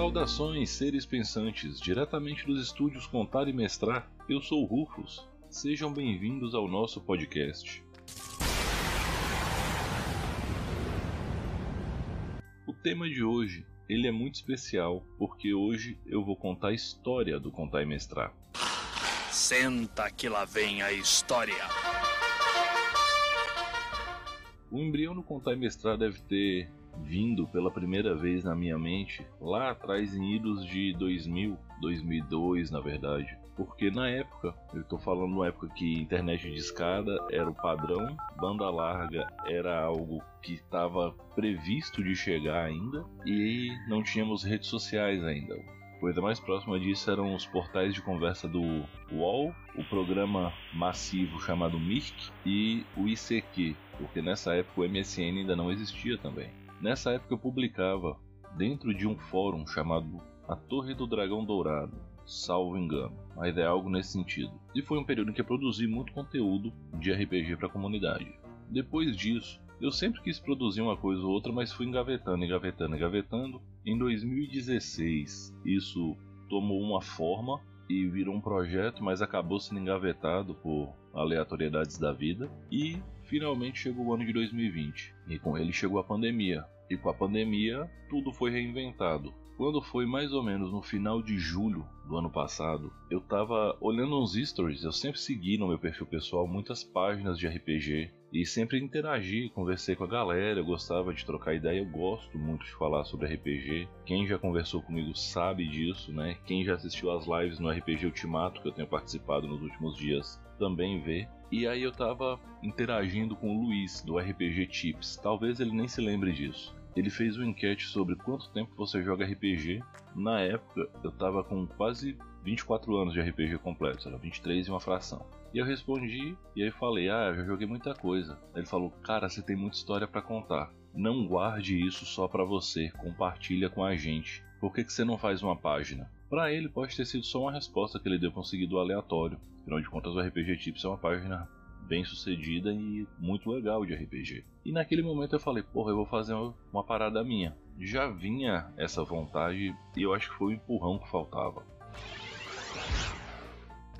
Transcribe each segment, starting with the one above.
Saudações, seres pensantes, diretamente dos estúdios Contar e Mestrar, eu sou o Rufus. Sejam bem-vindos ao nosso podcast. O tema de hoje, ele é muito especial, porque hoje eu vou contar a história do Contar e Mestrar. Senta que lá vem a história. O embrião do Contar e Mestrar deve ter vindo pela primeira vez na minha mente lá atrás em idos de 2000, 2002 na verdade. Porque na época, eu estou falando na época que internet de escada era o padrão, banda larga era algo que estava previsto de chegar ainda e não tínhamos redes sociais ainda. A coisa mais próxima disso eram os portais de conversa do UOL, o programa massivo chamado Mirk e o ICQ, porque nessa época o MSN ainda não existia também. Nessa época eu publicava dentro de um fórum chamado A Torre do Dragão Dourado, salvo engano, mas é algo nesse sentido. E foi um período em que eu produzi muito conteúdo de RPG para a comunidade. Depois disso, eu sempre quis produzir uma coisa ou outra, mas fui engavetando, engavetando, engavetando. Em 2016, isso tomou uma forma e virou um projeto, mas acabou sendo engavetado por aleatoriedades da vida. E finalmente chegou o ano de 2020 e com ele chegou a pandemia. E com a pandemia, tudo foi reinventado. Quando foi mais ou menos no final de julho do ano passado, eu tava olhando uns stories, eu sempre segui no meu perfil pessoal muitas páginas de RPG e sempre interagi, conversei com a galera, eu gostava de trocar ideia, eu gosto muito de falar sobre RPG. Quem já conversou comigo sabe disso, né? Quem já assistiu às lives no RPG Ultimato que eu tenho participado nos últimos dias também vê. E aí eu tava interagindo com o Luiz do RPG Tips. Talvez ele nem se lembre disso ele fez uma enquete sobre quanto tempo você joga RPG. Na época, eu tava com quase 24 anos de RPG completo, era 23 e uma fração. E eu respondi, e aí falei: Ah, eu já joguei muita coisa. Ele falou: Cara, você tem muita história para contar. Não guarde isso só para você, compartilha com a gente. Por que, que você não faz uma página? Para ele, pode ter sido só uma resposta que ele deu conseguido aleatório. Afinal de contas, o RPG Tips é uma página bem sucedida e muito legal de RPG. E naquele momento eu falei, porra, eu vou fazer uma parada minha. Já vinha essa vontade e eu acho que foi o empurrão que faltava.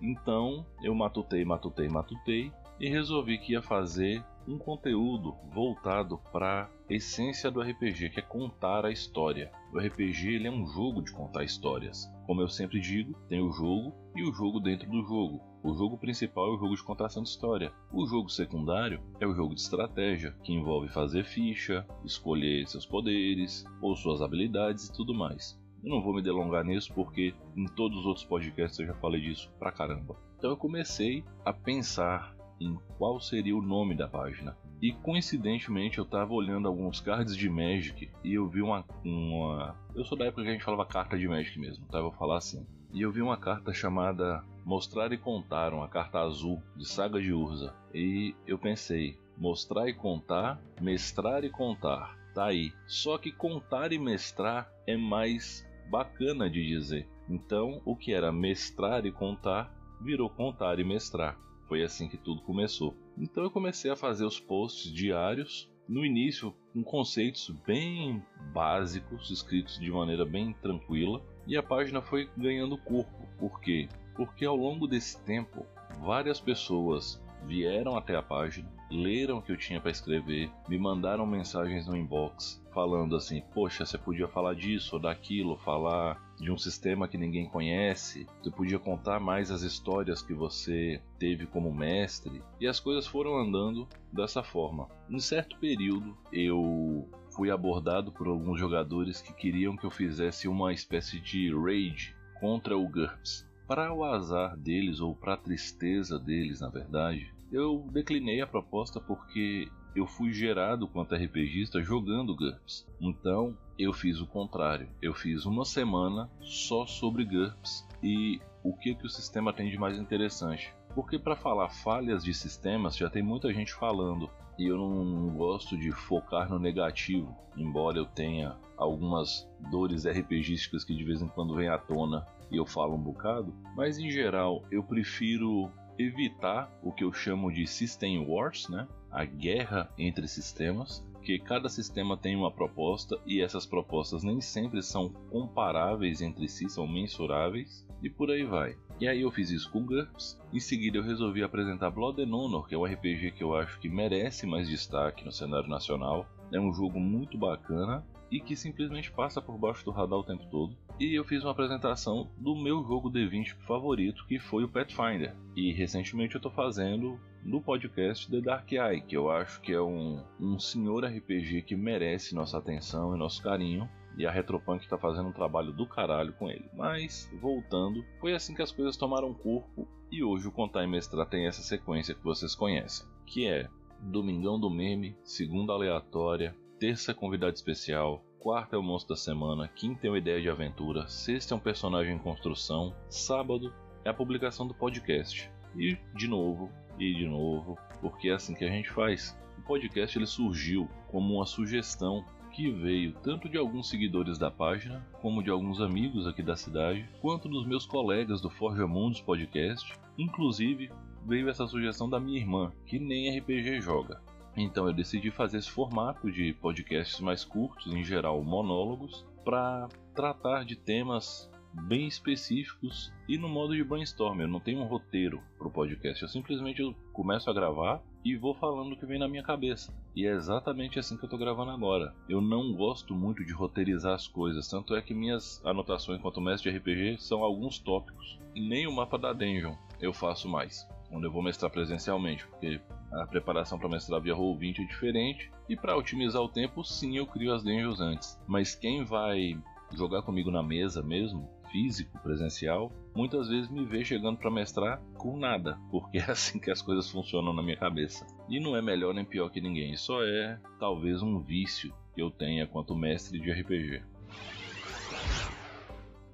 Então eu matutei, matutei, matutei e resolvi que ia fazer um conteúdo voltado para essência do RPG, que é contar a história. O RPG ele é um jogo de contar histórias. Como eu sempre digo, tem o jogo e o jogo dentro do jogo. O jogo principal é o jogo de contação de história. O jogo secundário é o jogo de estratégia, que envolve fazer ficha, escolher seus poderes ou suas habilidades e tudo mais. Eu não vou me delongar nisso porque em todos os outros podcasts eu já falei disso pra caramba. Então eu comecei a pensar em qual seria o nome da página. E coincidentemente eu estava olhando alguns cards de Magic e eu vi uma, uma. Eu sou da época que a gente falava carta de Magic mesmo, tá? Eu vou falar assim. E eu vi uma carta chamada Mostrar e Contar, uma carta azul de Saga de Urza. E eu pensei, mostrar e contar, mestrar e contar. Tá aí. Só que contar e mestrar é mais bacana de dizer. Então, o que era mestrar e contar virou contar e mestrar. Foi assim que tudo começou. Então eu comecei a fazer os posts diários, no início com conceitos bem básicos, escritos de maneira bem tranquila, e a página foi ganhando corpo. Por quê? Porque ao longo desse tempo, várias pessoas vieram até a página, leram o que eu tinha para escrever, me mandaram mensagens no inbox falando assim: Poxa, você podia falar disso ou daquilo, falar de um sistema que ninguém conhece, você podia contar mais as histórias que você teve como mestre, e as coisas foram andando dessa forma. Em certo período, eu fui abordado por alguns jogadores que queriam que eu fizesse uma espécie de raid contra o GURPS. Para o azar deles, ou para a tristeza deles, na verdade, eu declinei a proposta porque eu fui gerado quanto RPGista jogando GURPS. Então eu fiz o contrário. Eu fiz uma semana só sobre GURPS e o que, que o sistema tem de mais interessante. Porque para falar falhas de sistemas já tem muita gente falando e eu não gosto de focar no negativo, embora eu tenha algumas dores RPGísticas que de vez em quando vêm à tona e eu falo um bocado, mas em geral eu prefiro evitar o que eu chamo de System Wars, né? A guerra entre sistemas, porque cada sistema tem uma proposta e essas propostas nem sempre são comparáveis entre si, são mensuráveis e por aí vai. E aí eu fiz isso com GURPS, em seguida eu resolvi apresentar Blood and Honor, que é um RPG que eu acho que merece mais destaque no cenário nacional. É um jogo muito bacana e que simplesmente passa por baixo do radar o tempo todo. E eu fiz uma apresentação do meu jogo D20 favorito, que foi o Pathfinder. E recentemente eu estou fazendo no podcast The Dark Eye, que eu acho que é um, um senhor RPG que merece nossa atenção e nosso carinho. E a Retropunk está fazendo um trabalho do caralho com ele. Mas, voltando, foi assim que as coisas tomaram corpo e hoje o Contar e Mestrar tem essa sequência que vocês conhecem, que é Domingão do Meme, Segunda Aleatória, Terça convidado especial, quarta é o monstro da semana, quinta é uma ideia de aventura, sexta é um personagem em construção, sábado é a publicação do podcast. E de novo, e de novo, porque é assim que a gente faz. O podcast ele surgiu como uma sugestão que veio tanto de alguns seguidores da página, como de alguns amigos aqui da cidade, quanto dos meus colegas do Forja Mundos Podcast. Inclusive, veio essa sugestão da minha irmã, que nem RPG joga. Então eu decidi fazer esse formato de podcasts mais curtos, em geral monólogos, para tratar de temas bem específicos e no modo de brainstorm. Eu não tenho um roteiro para o podcast, eu simplesmente começo a gravar e vou falando o que vem na minha cabeça. E é exatamente assim que eu estou gravando agora. Eu não gosto muito de roteirizar as coisas, tanto é que minhas anotações enquanto mestre de RPG são alguns tópicos. Nem o mapa da Dungeon eu faço mais onde eu vou mestrar presencialmente, porque a preparação para mestrar via Roll20 é diferente, e para otimizar o tempo, sim, eu crio as dungeons antes. Mas quem vai jogar comigo na mesa mesmo, físico, presencial, muitas vezes me vê chegando para mestrar com nada, porque é assim que as coisas funcionam na minha cabeça. E não é melhor nem pior que ninguém, só é talvez um vício que eu tenha quanto mestre de RPG.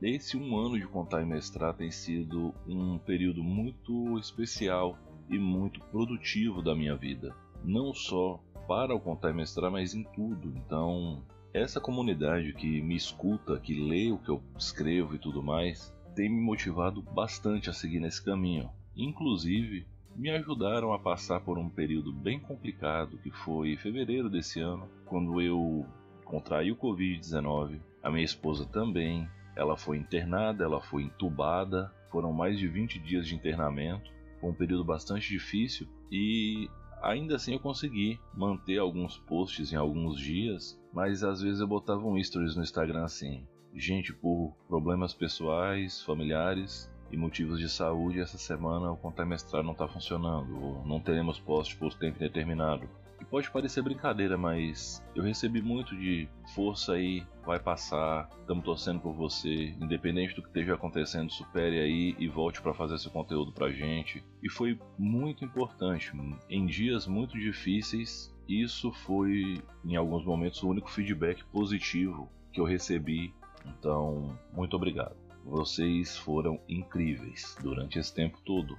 Esse um ano de contar e mestrar tem sido um período muito especial e muito produtivo da minha vida. Não só para o contar e mestrar, mas em tudo. Então, essa comunidade que me escuta, que lê o que eu escrevo e tudo mais, tem me motivado bastante a seguir nesse caminho. Inclusive, me ajudaram a passar por um período bem complicado que foi fevereiro desse ano, quando eu contraí o Covid-19, a minha esposa também, ela foi internada, ela foi entubada, foram mais de 20 dias de internamento, foi um período bastante difícil e ainda assim eu consegui manter alguns posts em alguns dias, mas às vezes eu botava um stories no Instagram assim: gente, por problemas pessoais, familiares e motivos de saúde, essa semana o contar mestrado não está funcionando, ou não teremos post por tempo determinado. E pode parecer brincadeira, mas eu recebi muito de força aí, vai passar, estamos torcendo por você, independente do que esteja acontecendo, supere aí e volte para fazer seu conteúdo pra gente. E foi muito importante. Em dias muito difíceis, isso foi, em alguns momentos, o único feedback positivo que eu recebi. Então, muito obrigado. Vocês foram incríveis durante esse tempo todo.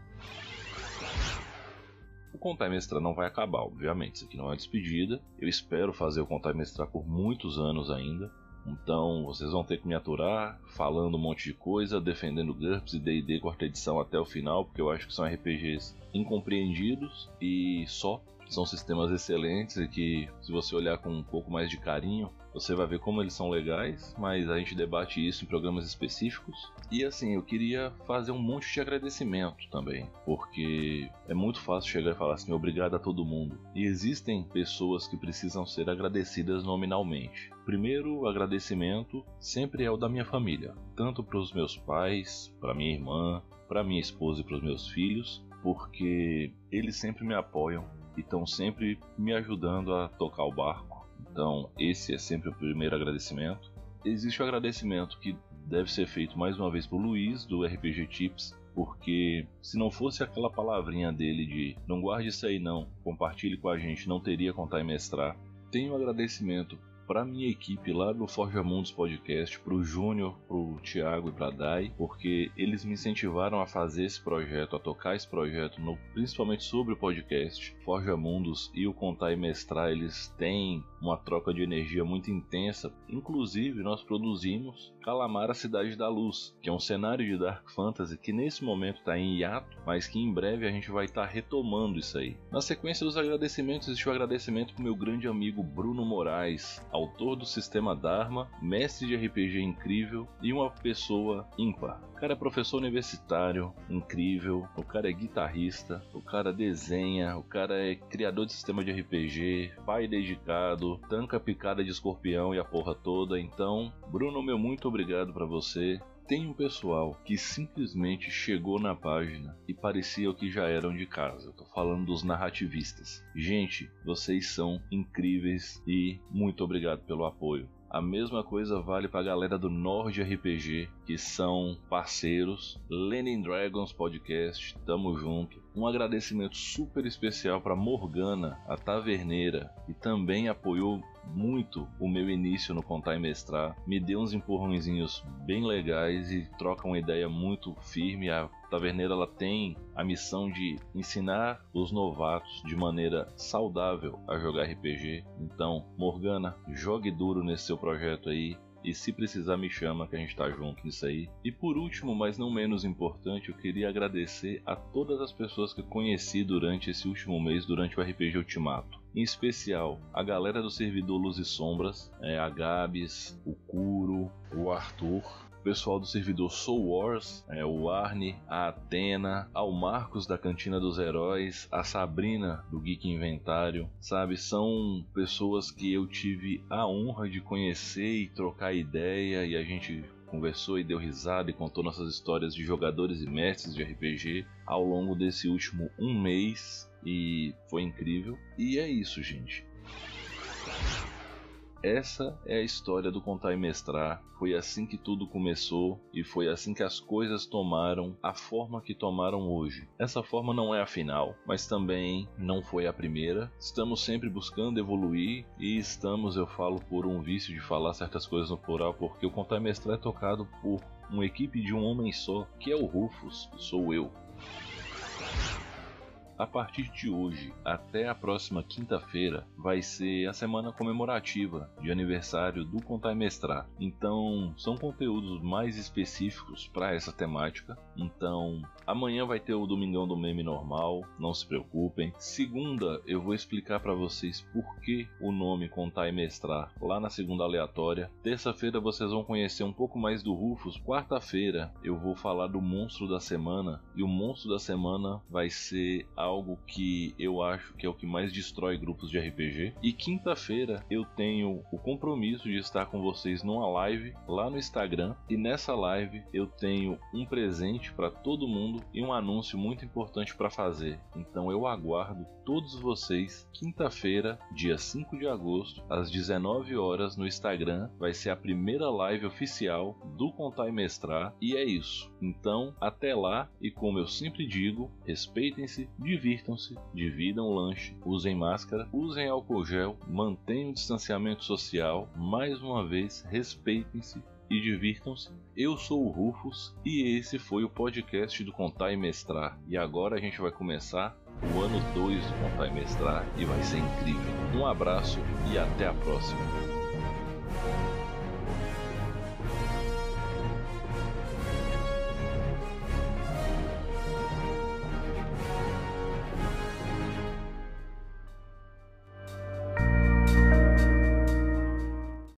O Contar e não vai acabar, obviamente. Isso aqui não é despedida. Eu espero fazer o Contar e por muitos anos ainda. Então vocês vão ter que me aturar, falando um monte de coisa, defendendo GURPS e D&D quarta edição até o final, porque eu acho que são RPGs incompreendidos e só. São sistemas excelentes e que, se você olhar com um pouco mais de carinho, você vai ver como eles são legais, mas a gente debate isso em programas específicos. E assim, eu queria fazer um monte de agradecimento também, porque é muito fácil chegar e falar assim, obrigado a todo mundo. E existem pessoas que precisam ser agradecidas nominalmente. Primeiro, agradecimento sempre é o da minha família, tanto para os meus pais, para minha irmã, para minha esposa e para os meus filhos, porque eles sempre me apoiam e estão sempre me ajudando a tocar o barco então, esse é sempre o primeiro agradecimento. Existe o agradecimento que deve ser feito mais uma vez por Luiz, do RPG Tips, porque se não fosse aquela palavrinha dele de não guarde isso aí não, compartilhe com a gente, não teria contar e mestrar. Tenho um agradecimento para minha equipe lá do Forja Mundos Podcast, para o Júnior, para o Thiago e para Dai, porque eles me incentivaram a fazer esse projeto, a tocar esse projeto, no, principalmente sobre o podcast. Forja Mundos e o Contar e Mestrar, eles têm uma troca de energia muito intensa. Inclusive, nós produzimos Calamar a Cidade da Luz, que é um cenário de Dark Fantasy que nesse momento está em hiato, mas que em breve a gente vai estar tá retomando isso aí. Na sequência dos agradecimentos, existe o um agradecimento para meu grande amigo Bruno Moraes, autor do Sistema Dharma, mestre de RPG incrível e uma pessoa ímpar. O cara é professor universitário, incrível, o cara é guitarrista, o cara desenha, o cara é criador de sistema de RPG, pai dedicado, tanca picada de escorpião e a porra toda. Então, Bruno, meu muito obrigado para você. Tem um pessoal que simplesmente chegou na página e parecia que já eram de casa. Eu tô falando dos narrativistas. Gente, vocês são incríveis e muito obrigado pelo apoio. A mesma coisa vale para a galera do Nord RPG, que são parceiros. Lenin Dragons Podcast, tamo junto. Um agradecimento super especial para Morgana, a taverneira, que também apoiou muito o meu início no Contar e Mestrar. Me deu uns empurrõezinhos bem legais e troca uma ideia muito firme. A Taverneira ela tem a missão de ensinar os novatos de maneira saudável a jogar RPG. Então, Morgana, jogue duro nesse seu projeto aí. E se precisar, me chama que a gente tá junto nisso aí. E por último, mas não menos importante, eu queria agradecer a todas as pessoas que eu conheci durante esse último mês, durante o RPG Ultimato. Em especial, a galera do servidor Luz e Sombras, é, a Gabs, o Kuro, o Arthur, pessoal do servidor Soul Wars, é, o Arne, a Atena, ao Marcos da Cantina dos Heróis, a Sabrina do Geek Inventário, sabe? São pessoas que eu tive a honra de conhecer e trocar ideia e a gente conversou e deu risada e contou nossas histórias de jogadores e mestres de RPG ao longo desse último um mês e foi incrível. E é isso, gente. Essa é a história do Contar e Mestrar. Foi assim que tudo começou e foi assim que as coisas tomaram a forma que tomaram hoje. Essa forma não é a final, mas também não foi a primeira. Estamos sempre buscando evoluir e estamos, eu falo por um vício de falar certas coisas no plural, porque o Contar e Mestrar é tocado por uma equipe de um homem só, que é o Rufus, sou eu. A partir de hoje até a próxima quinta-feira vai ser a semana comemorativa de aniversário do Contar Mestrar. Então, são conteúdos mais específicos para essa temática. Então, amanhã vai ter o Domingão do Meme normal, não se preocupem. Segunda, eu vou explicar para vocês por que o nome Contar e Mestrar lá na segunda aleatória. Terça-feira vocês vão conhecer um pouco mais do Rufus. Quarta-feira eu vou falar do monstro da semana e o monstro da semana vai ser a algo que eu acho que é o que mais destrói grupos de RPG. E quinta-feira eu tenho o compromisso de estar com vocês numa live lá no Instagram. E nessa live eu tenho um presente para todo mundo e um anúncio muito importante para fazer. Então eu aguardo todos vocês quinta-feira, dia 5 de agosto, às 19 horas no Instagram. Vai ser a primeira live oficial do Contar e Mestrar. E é isso. Então, até lá e como eu sempre digo, respeitem-se, divirtam-se, dividam o lanche, usem máscara, usem álcool gel, mantenham o distanciamento social, mais uma vez, respeitem-se e divirtam-se. Eu sou o Rufus e esse foi o podcast do Contar e Mestrar. E agora a gente vai começar o ano 2 do Contar e Mestrar e vai ser incrível. Um abraço e até a próxima.